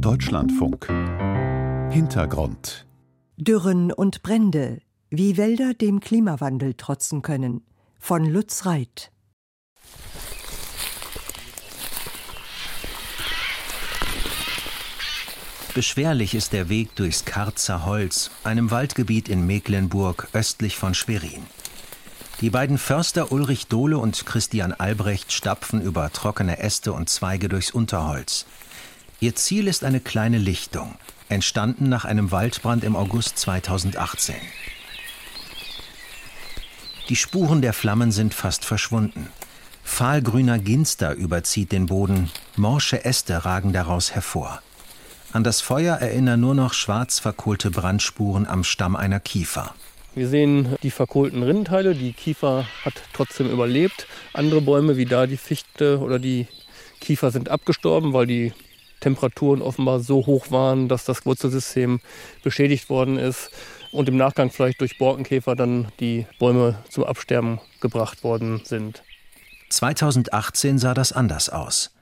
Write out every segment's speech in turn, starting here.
Deutschlandfunk Hintergrund Dürren und Brände, wie Wälder dem Klimawandel trotzen können. Von Lutz Reit. Beschwerlich ist der Weg durchs Karzer Holz, einem Waldgebiet in Mecklenburg östlich von Schwerin. Die beiden Förster Ulrich Dohle und Christian Albrecht stapfen über trockene Äste und Zweige durchs Unterholz. Ihr Ziel ist eine kleine Lichtung, entstanden nach einem Waldbrand im August 2018. Die Spuren der Flammen sind fast verschwunden. Fahlgrüner Ginster überzieht den Boden, morsche Äste ragen daraus hervor. An das Feuer erinnern nur noch schwarz verkohlte Brandspuren am Stamm einer Kiefer. Wir sehen die verkohlten Rindenteile. Die Kiefer hat trotzdem überlebt. Andere Bäume wie da die Fichte oder die Kiefer sind abgestorben, weil die Temperaturen offenbar so hoch waren, dass das Wurzelsystem beschädigt worden ist und im Nachgang vielleicht durch Borkenkäfer dann die Bäume zum Absterben gebracht worden sind. 2018 sah das anders aus.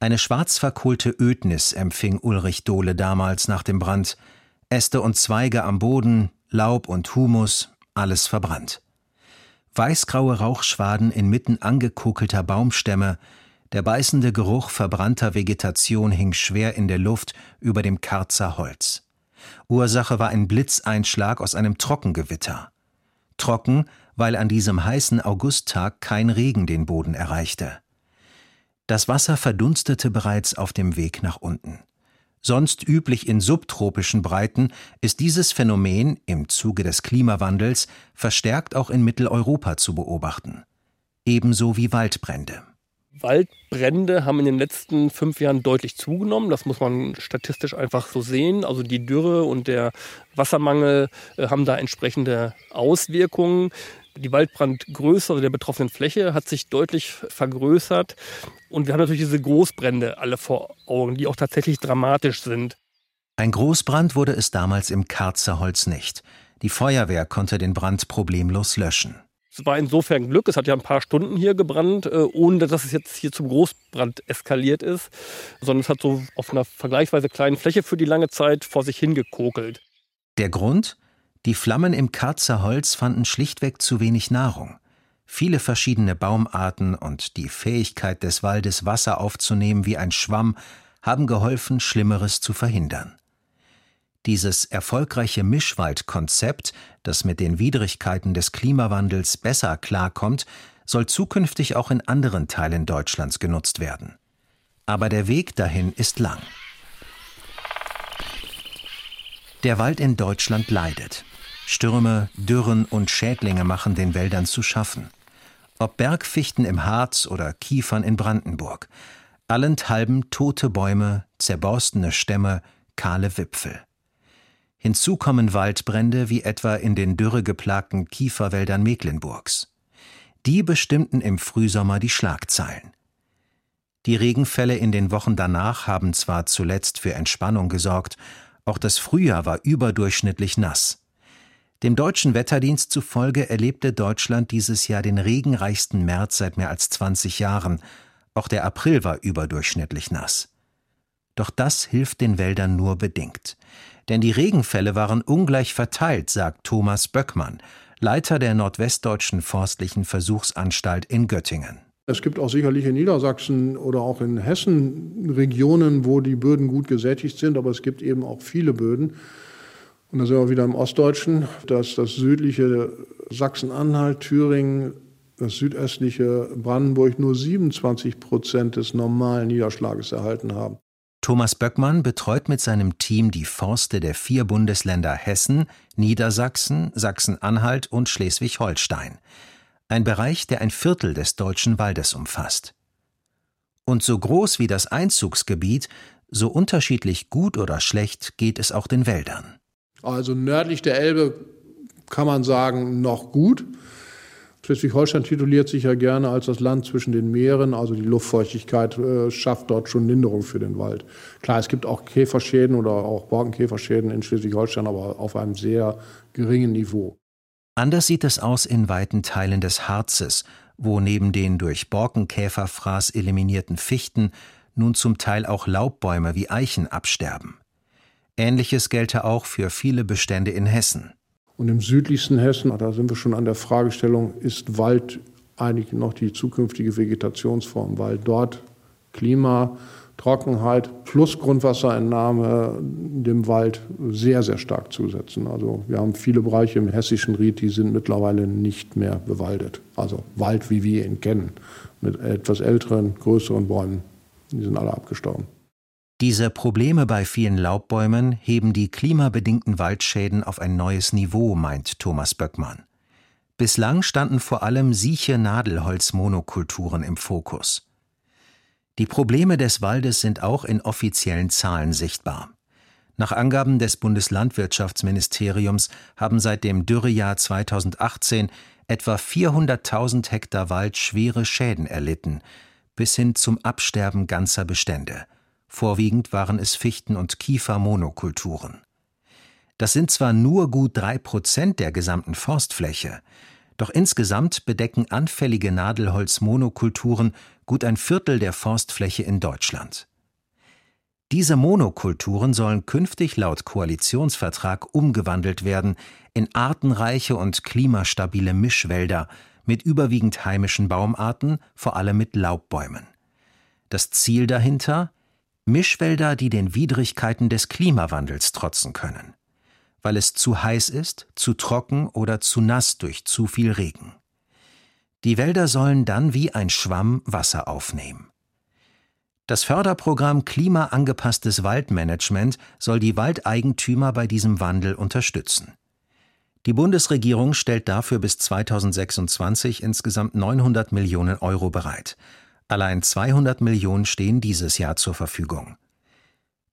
Eine schwarz verkohlte Ödnis empfing Ulrich Dohle damals nach dem Brand. Äste und Zweige am Boden, Laub und Humus, alles verbrannt. Weißgraue Rauchschwaden inmitten angekokelter Baumstämme, der beißende Geruch verbrannter Vegetation hing schwer in der Luft über dem Karzer Holz. Ursache war ein Blitzeinschlag aus einem Trockengewitter. Trocken, weil an diesem heißen Augusttag kein Regen den Boden erreichte. Das Wasser verdunstete bereits auf dem Weg nach unten. Sonst üblich in subtropischen Breiten ist dieses Phänomen im Zuge des Klimawandels verstärkt auch in Mitteleuropa zu beobachten. Ebenso wie Waldbrände. Waldbrände haben in den letzten fünf Jahren deutlich zugenommen. Das muss man statistisch einfach so sehen. Also die Dürre und der Wassermangel äh, haben da entsprechende Auswirkungen. Die Waldbrandgröße also der betroffenen Fläche hat sich deutlich vergrößert. Und wir haben natürlich diese Großbrände alle vor Augen, die auch tatsächlich dramatisch sind. Ein Großbrand wurde es damals im Karzer Holz nicht. Die Feuerwehr konnte den Brand problemlos löschen. Es war insofern Glück, es hat ja ein paar Stunden hier gebrannt, äh, ohne dass es jetzt hier zum Großbrand eskaliert ist, sondern es hat so auf einer vergleichsweise kleinen Fläche für die lange Zeit vor sich hingekokelt. Der Grund? Die Flammen im Karzer Holz fanden schlichtweg zu wenig Nahrung. Viele verschiedene Baumarten und die Fähigkeit des Waldes, Wasser aufzunehmen wie ein Schwamm, haben geholfen, Schlimmeres zu verhindern. Dieses erfolgreiche Mischwaldkonzept, das mit den Widrigkeiten des Klimawandels besser klarkommt, soll zukünftig auch in anderen Teilen Deutschlands genutzt werden. Aber der Weg dahin ist lang. Der Wald in Deutschland leidet. Stürme, Dürren und Schädlinge machen den Wäldern zu schaffen. Ob Bergfichten im Harz oder Kiefern in Brandenburg. Allenthalben tote Bäume, zerborstene Stämme, kahle Wipfel. Hinzu kommen Waldbrände wie etwa in den dürregeplagten Kieferwäldern Mecklenburgs. Die bestimmten im Frühsommer die Schlagzeilen. Die Regenfälle in den Wochen danach haben zwar zuletzt für Entspannung gesorgt, auch das Frühjahr war überdurchschnittlich nass. Dem deutschen Wetterdienst zufolge erlebte Deutschland dieses Jahr den regenreichsten März seit mehr als 20 Jahren. Auch der April war überdurchschnittlich nass. Doch das hilft den Wäldern nur bedingt. Denn die Regenfälle waren ungleich verteilt, sagt Thomas Böckmann, Leiter der Nordwestdeutschen Forstlichen Versuchsanstalt in Göttingen. Es gibt auch sicherlich in Niedersachsen oder auch in Hessen Regionen, wo die Böden gut gesättigt sind, aber es gibt eben auch viele Böden. Und da sind wir wieder im Ostdeutschen, dass das südliche Sachsen-Anhalt, Thüringen, das südöstliche Brandenburg nur 27 Prozent des normalen Niederschlages erhalten haben. Thomas Böckmann betreut mit seinem Team die Forste der vier Bundesländer Hessen, Niedersachsen, Sachsen-Anhalt und Schleswig-Holstein. Ein Bereich, der ein Viertel des deutschen Waldes umfasst. Und so groß wie das Einzugsgebiet, so unterschiedlich gut oder schlecht geht es auch den Wäldern. Also nördlich der Elbe kann man sagen, noch gut. Schleswig-Holstein tituliert sich ja gerne als das Land zwischen den Meeren, also die Luftfeuchtigkeit äh, schafft dort schon Linderung für den Wald. Klar, es gibt auch Käferschäden oder auch Borkenkäferschäden in Schleswig-Holstein, aber auf einem sehr geringen Niveau. Anders sieht es aus in weiten Teilen des Harzes, wo neben den durch Borkenkäferfraß eliminierten Fichten nun zum Teil auch Laubbäume wie Eichen absterben. Ähnliches gelte auch für viele Bestände in Hessen. Und im südlichsten Hessen, da sind wir schon an der Fragestellung, ist Wald eigentlich noch die zukünftige Vegetationsform, weil dort Klima, Trockenheit plus Grundwasserentnahme dem Wald sehr, sehr stark zusetzen. Also wir haben viele Bereiche im hessischen Ried, die sind mittlerweile nicht mehr bewaldet. Also Wald, wie wir ihn kennen, mit etwas älteren, größeren Bäumen. Die sind alle abgestorben. Diese Probleme bei vielen Laubbäumen heben die klimabedingten Waldschäden auf ein neues Niveau, meint Thomas Böckmann. Bislang standen vor allem sieche Nadelholzmonokulturen im Fokus. Die Probleme des Waldes sind auch in offiziellen Zahlen sichtbar. Nach Angaben des Bundeslandwirtschaftsministeriums haben seit dem Dürrejahr 2018 etwa 400.000 Hektar Wald schwere Schäden erlitten, bis hin zum Absterben ganzer Bestände. Vorwiegend waren es Fichten- und Kiefermonokulturen. Das sind zwar nur gut drei Prozent der gesamten Forstfläche, doch insgesamt bedecken anfällige Nadelholzmonokulturen gut ein Viertel der Forstfläche in Deutschland. Diese Monokulturen sollen künftig laut Koalitionsvertrag umgewandelt werden in artenreiche und klimastabile Mischwälder mit überwiegend heimischen Baumarten, vor allem mit Laubbäumen. Das Ziel dahinter? Mischwälder, die den Widrigkeiten des Klimawandels trotzen können weil es zu heiß ist, zu trocken oder zu nass durch zu viel Regen. Die Wälder sollen dann wie ein Schwamm Wasser aufnehmen. Das Förderprogramm Klimaangepasstes Waldmanagement soll die Waldeigentümer bei diesem Wandel unterstützen. Die Bundesregierung stellt dafür bis 2026 insgesamt 900 Millionen Euro bereit. Allein 200 Millionen stehen dieses Jahr zur Verfügung.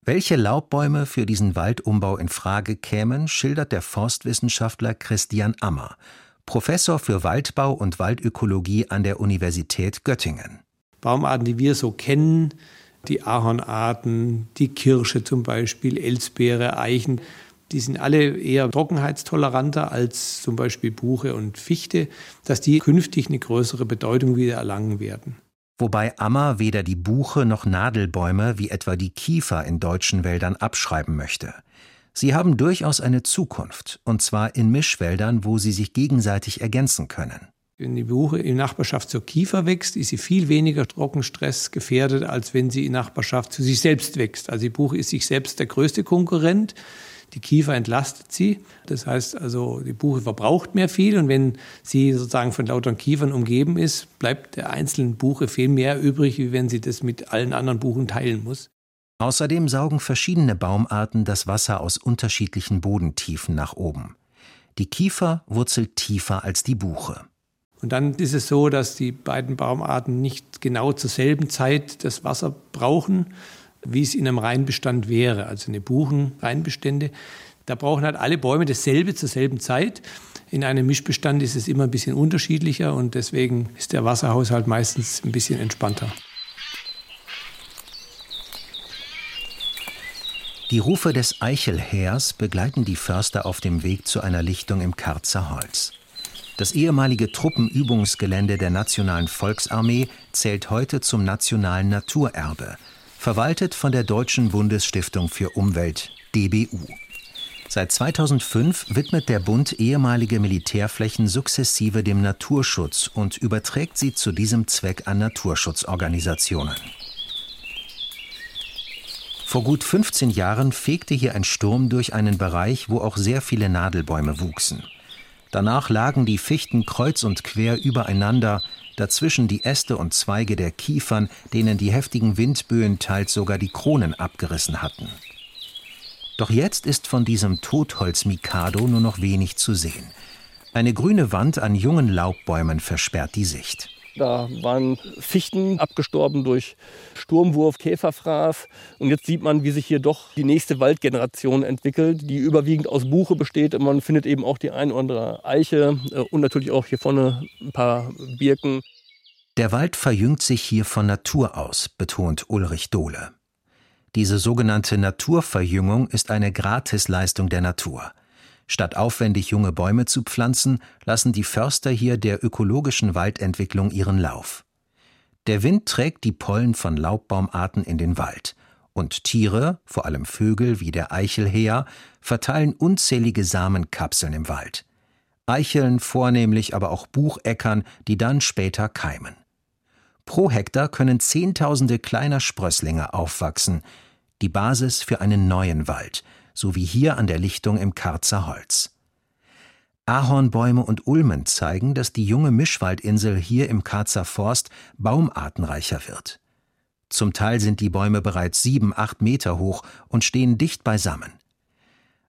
Welche Laubbäume für diesen Waldumbau in Frage kämen, schildert der Forstwissenschaftler Christian Ammer, Professor für Waldbau und Waldökologie an der Universität Göttingen. Baumarten, die wir so kennen, die Ahornarten, die Kirsche zum Beispiel, Elsbeere, Eichen, die sind alle eher trockenheitstoleranter als zum Beispiel Buche und Fichte, dass die künftig eine größere Bedeutung wieder erlangen werden wobei Ammer weder die Buche noch Nadelbäume wie etwa die Kiefer in deutschen Wäldern abschreiben möchte. Sie haben durchaus eine Zukunft, und zwar in Mischwäldern, wo sie sich gegenseitig ergänzen können. Wenn die Buche in Nachbarschaft zur Kiefer wächst, ist sie viel weniger Trockenstress gefährdet, als wenn sie in Nachbarschaft zu sich selbst wächst. Also die Buche ist sich selbst der größte Konkurrent. Die Kiefer entlastet sie. Das heißt also, die Buche verbraucht mehr viel und wenn sie sozusagen von lauter Kiefern umgeben ist, bleibt der einzelnen Buche viel mehr übrig, wie wenn sie das mit allen anderen Buchen teilen muss. Außerdem saugen verschiedene Baumarten das Wasser aus unterschiedlichen Bodentiefen nach oben. Die Kiefer wurzelt tiefer als die Buche. Und dann ist es so, dass die beiden Baumarten nicht genau zur selben Zeit das Wasser brauchen, wie es in einem Reinbestand wäre, also eine Buchenreinbestände. Da brauchen halt alle Bäume dasselbe zur selben Zeit. In einem Mischbestand ist es immer ein bisschen unterschiedlicher und deswegen ist der Wasserhaushalt meistens ein bisschen entspannter. Die Rufe des Eichelheers begleiten die Förster auf dem Weg zu einer Lichtung im Karzer Holz. Das ehemalige Truppenübungsgelände der Nationalen Volksarmee zählt heute zum nationalen Naturerbe – verwaltet von der Deutschen Bundesstiftung für Umwelt DBU. Seit 2005 widmet der Bund ehemalige Militärflächen sukzessive dem Naturschutz und überträgt sie zu diesem Zweck an Naturschutzorganisationen. Vor gut 15 Jahren fegte hier ein Sturm durch einen Bereich, wo auch sehr viele Nadelbäume wuchsen. Danach lagen die Fichten kreuz und quer übereinander, dazwischen die Äste und Zweige der Kiefern, denen die heftigen Windböen teils sogar die Kronen abgerissen hatten. Doch jetzt ist von diesem Totholz-Mikado nur noch wenig zu sehen. Eine grüne Wand an jungen Laubbäumen versperrt die Sicht. Da waren Fichten abgestorben durch Sturmwurf, Käferfraß. Und jetzt sieht man, wie sich hier doch die nächste Waldgeneration entwickelt, die überwiegend aus Buche besteht. Und man findet eben auch die ein oder andere Eiche äh, und natürlich auch hier vorne ein paar Birken. Der Wald verjüngt sich hier von Natur aus, betont Ulrich Dohle. Diese sogenannte Naturverjüngung ist eine Gratisleistung der Natur. Statt aufwendig junge Bäume zu pflanzen, lassen die Förster hier der ökologischen Waldentwicklung ihren Lauf. Der Wind trägt die Pollen von Laubbaumarten in den Wald. Und Tiere, vor allem Vögel wie der Eichelheer, verteilen unzählige Samenkapseln im Wald. Eicheln vornehmlich, aber auch Bucheckern, die dann später keimen. Pro Hektar können Zehntausende kleiner Sprösslinge aufwachsen, die Basis für einen neuen Wald, so wie hier an der Lichtung im Karzer Holz. Ahornbäume und Ulmen zeigen, dass die junge Mischwaldinsel hier im Karzer Forst baumartenreicher wird. Zum Teil sind die Bäume bereits sieben, acht Meter hoch und stehen dicht beisammen.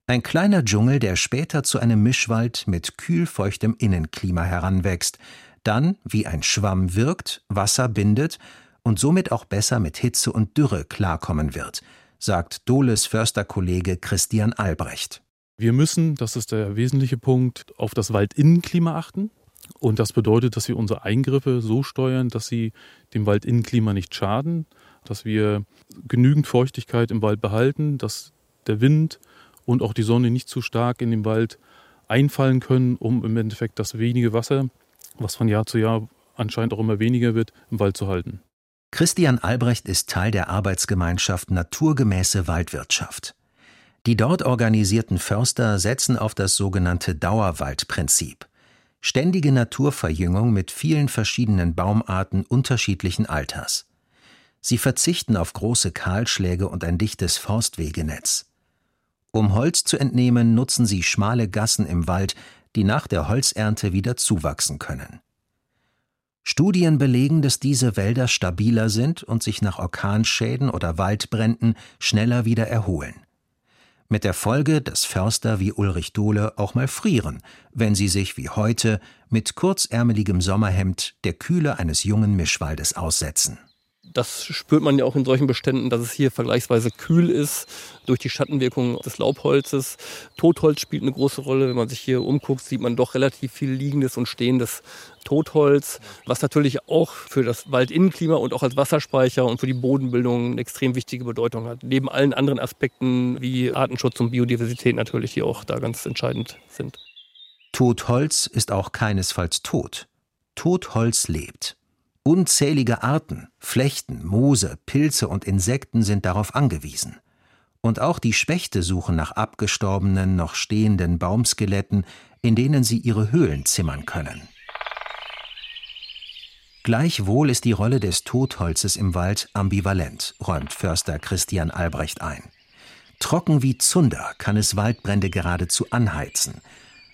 Ein kleiner Dschungel, der später zu einem Mischwald mit kühlfeuchtem Innenklima heranwächst, dann wie ein Schwamm wirkt, Wasser bindet und somit auch besser mit Hitze und Dürre klarkommen wird, sagt Dohles Försterkollege Christian Albrecht. Wir müssen, das ist der wesentliche Punkt, auf das Waldinnenklima achten. Und das bedeutet, dass wir unsere Eingriffe so steuern, dass sie dem Waldinnenklima nicht schaden, dass wir genügend Feuchtigkeit im Wald behalten, dass der Wind und auch die Sonne nicht zu stark in den Wald einfallen können, um im Endeffekt das wenige Wasser, was von Jahr zu Jahr anscheinend auch immer weniger wird, im Wald zu halten. Christian Albrecht ist Teil der Arbeitsgemeinschaft Naturgemäße Waldwirtschaft. Die dort organisierten Förster setzen auf das sogenannte Dauerwaldprinzip. Ständige Naturverjüngung mit vielen verschiedenen Baumarten unterschiedlichen Alters. Sie verzichten auf große Kahlschläge und ein dichtes Forstwegenetz. Um Holz zu entnehmen, nutzen sie schmale Gassen im Wald, die nach der Holzernte wieder zuwachsen können. Studien belegen, dass diese Wälder stabiler sind und sich nach Orkanschäden oder Waldbränden schneller wieder erholen. Mit der Folge, dass Förster wie Ulrich Dohle auch mal frieren, wenn sie sich wie heute mit kurzärmeligem Sommerhemd der Kühle eines jungen Mischwaldes aussetzen. Das spürt man ja auch in solchen Beständen, dass es hier vergleichsweise kühl ist durch die Schattenwirkung des Laubholzes. Totholz spielt eine große Rolle. Wenn man sich hier umguckt, sieht man doch relativ viel liegendes und stehendes Totholz, was natürlich auch für das Waldinnenklima und auch als Wasserspeicher und für die Bodenbildung eine extrem wichtige Bedeutung hat. Neben allen anderen Aspekten wie Artenschutz und Biodiversität natürlich, die auch da ganz entscheidend sind. Totholz ist auch keinesfalls tot. Totholz lebt. Unzählige Arten, Flechten, Moose, Pilze und Insekten sind darauf angewiesen. Und auch die Spechte suchen nach abgestorbenen, noch stehenden Baumskeletten, in denen sie ihre Höhlen zimmern können. Gleichwohl ist die Rolle des Totholzes im Wald ambivalent, räumt Förster Christian Albrecht ein. Trocken wie Zunder kann es Waldbrände geradezu anheizen,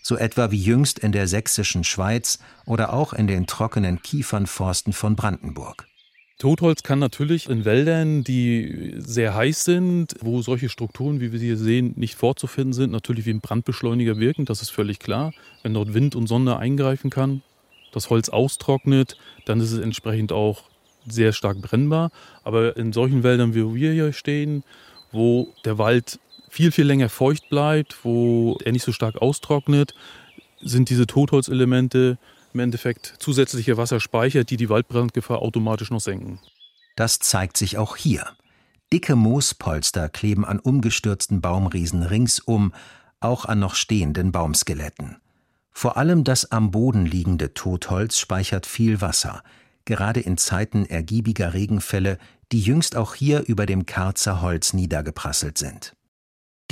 so etwa wie jüngst in der sächsischen Schweiz oder auch in den trockenen Kiefernforsten von Brandenburg. Totholz kann natürlich in Wäldern, die sehr heiß sind, wo solche Strukturen, wie wir sie hier sehen, nicht vorzufinden sind, natürlich wie ein Brandbeschleuniger wirken, das ist völlig klar. Wenn dort Wind und Sonne eingreifen kann, das Holz austrocknet, dann ist es entsprechend auch sehr stark brennbar. Aber in solchen Wäldern, wie wir hier stehen, wo der Wald viel, viel länger feucht bleibt, wo er nicht so stark austrocknet, sind diese Totholzelemente im Endeffekt zusätzliche Wasserspeicher, die die Waldbrandgefahr automatisch noch senken. Das zeigt sich auch hier. Dicke Moospolster kleben an umgestürzten Baumriesen ringsum, auch an noch stehenden Baumskeletten. Vor allem das am Boden liegende Totholz speichert viel Wasser, gerade in Zeiten ergiebiger Regenfälle, die jüngst auch hier über dem Karzer Holz niedergeprasselt sind.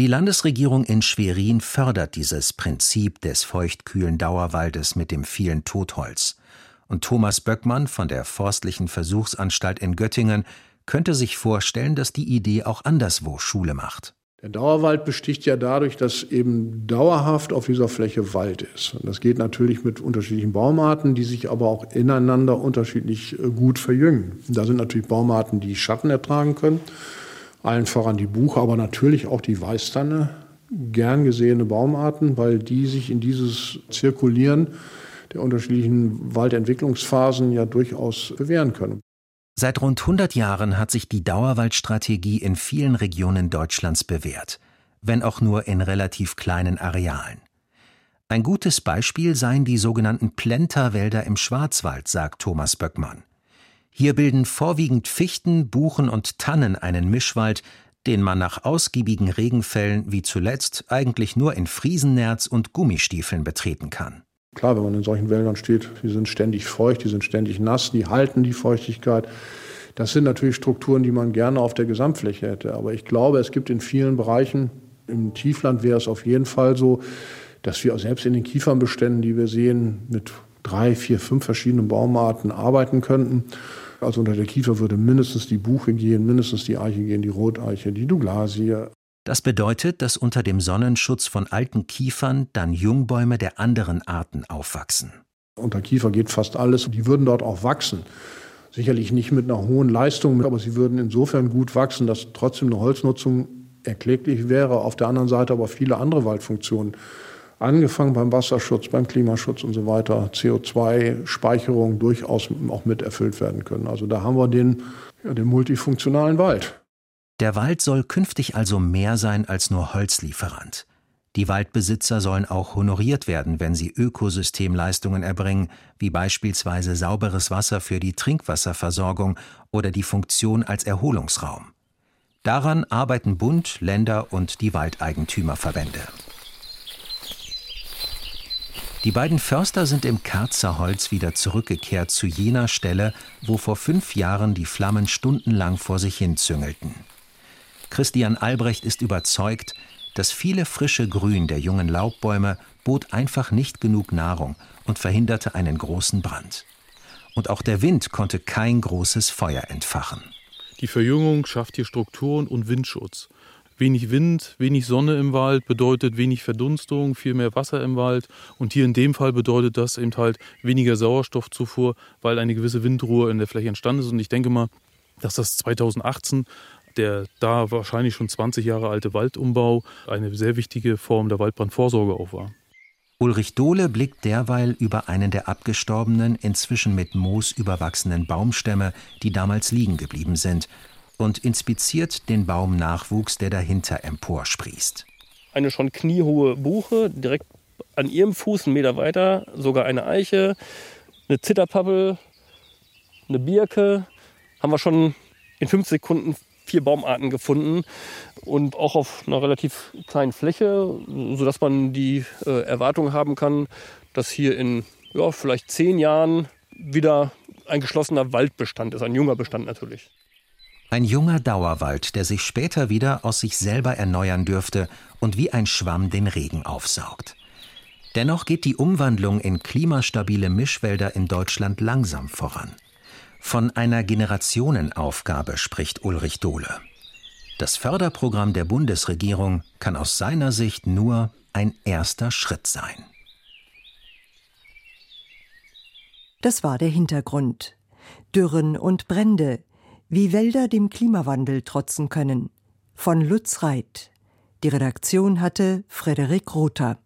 Die Landesregierung in Schwerin fördert dieses Prinzip des feuchtkühlen Dauerwaldes mit dem vielen Totholz. Und Thomas Böckmann von der Forstlichen Versuchsanstalt in Göttingen könnte sich vorstellen, dass die Idee auch anderswo Schule macht. Der Dauerwald besticht ja dadurch, dass eben dauerhaft auf dieser Fläche Wald ist. Und das geht natürlich mit unterschiedlichen Baumarten, die sich aber auch ineinander unterschiedlich äh, gut verjüngen. Da sind natürlich Baumarten, die Schatten ertragen können allen voran die Buche, aber natürlich auch die Weißtanne, gern gesehene Baumarten, weil die sich in dieses Zirkulieren der unterschiedlichen Waldentwicklungsphasen ja durchaus bewähren können. Seit rund 100 Jahren hat sich die Dauerwaldstrategie in vielen Regionen Deutschlands bewährt, wenn auch nur in relativ kleinen Arealen. Ein gutes Beispiel seien die sogenannten Plenterwälder im Schwarzwald, sagt Thomas Böckmann. Hier bilden vorwiegend Fichten, Buchen und Tannen einen Mischwald, den man nach ausgiebigen Regenfällen wie zuletzt eigentlich nur in Friesennerz und Gummistiefeln betreten kann. Klar, wenn man in solchen Wäldern steht, die sind ständig feucht, die sind ständig nass, die halten die Feuchtigkeit. Das sind natürlich Strukturen, die man gerne auf der Gesamtfläche hätte. Aber ich glaube, es gibt in vielen Bereichen, im Tiefland wäre es auf jeden Fall so, dass wir selbst in den Kiefernbeständen, die wir sehen, mit drei, vier, fünf verschiedenen Baumarten arbeiten könnten. Also unter der Kiefer würde mindestens die Buche gehen, mindestens die Eiche gehen, die Roteiche, die Douglasie. Das bedeutet, dass unter dem Sonnenschutz von alten Kiefern dann Jungbäume der anderen Arten aufwachsen. Unter Kiefer geht fast alles. Die würden dort auch wachsen. Sicherlich nicht mit einer hohen Leistung, aber sie würden insofern gut wachsen, dass trotzdem eine Holznutzung erkläglich wäre. Auf der anderen Seite aber viele andere Waldfunktionen angefangen beim Wasserschutz, beim Klimaschutz und so weiter, CO2-Speicherung durchaus auch mit erfüllt werden können. Also da haben wir den, ja, den multifunktionalen Wald. Der Wald soll künftig also mehr sein als nur Holzlieferant. Die Waldbesitzer sollen auch honoriert werden, wenn sie Ökosystemleistungen erbringen, wie beispielsweise sauberes Wasser für die Trinkwasserversorgung oder die Funktion als Erholungsraum. Daran arbeiten Bund, Länder und die Waldeigentümerverbände. Die beiden Förster sind im Kerzerholz wieder zurückgekehrt zu jener Stelle, wo vor fünf Jahren die Flammen stundenlang vor sich hin züngelten. Christian Albrecht ist überzeugt, das viele frische Grün der jungen Laubbäume bot einfach nicht genug Nahrung und verhinderte einen großen Brand. Und auch der Wind konnte kein großes Feuer entfachen. Die Verjüngung schafft hier Strukturen und Windschutz. Wenig Wind, wenig Sonne im Wald bedeutet wenig Verdunstung, viel mehr Wasser im Wald. Und hier in dem Fall bedeutet das eben halt weniger Sauerstoffzufuhr, weil eine gewisse Windruhe in der Fläche entstanden ist. Und ich denke mal, dass das 2018 der da wahrscheinlich schon 20 Jahre alte Waldumbau eine sehr wichtige Form der Waldbrandvorsorge auch war. Ulrich Dohle blickt derweil über einen der abgestorbenen, inzwischen mit Moos überwachsenen Baumstämme, die damals liegen geblieben sind, und inspiziert den Baumnachwuchs, der dahinter emporsprießt. Eine schon kniehohe Buche, direkt an ihrem Fuß einen Meter weiter, sogar eine Eiche, eine Zitterpappel, eine Birke. Haben wir schon in fünf Sekunden vier Baumarten gefunden und auch auf einer relativ kleinen Fläche, sodass man die äh, Erwartung haben kann, dass hier in ja, vielleicht zehn Jahren wieder ein geschlossener Waldbestand ist, ein junger Bestand natürlich. Ein junger Dauerwald, der sich später wieder aus sich selber erneuern dürfte und wie ein Schwamm den Regen aufsaugt. Dennoch geht die Umwandlung in klimastabile Mischwälder in Deutschland langsam voran. Von einer Generationenaufgabe spricht Ulrich Dohle. Das Förderprogramm der Bundesregierung kann aus seiner Sicht nur ein erster Schritt sein. Das war der Hintergrund. Dürren und Brände, wie Wälder dem Klimawandel trotzen können. Von Lutz Reit. Die Redaktion hatte Frederik Rother.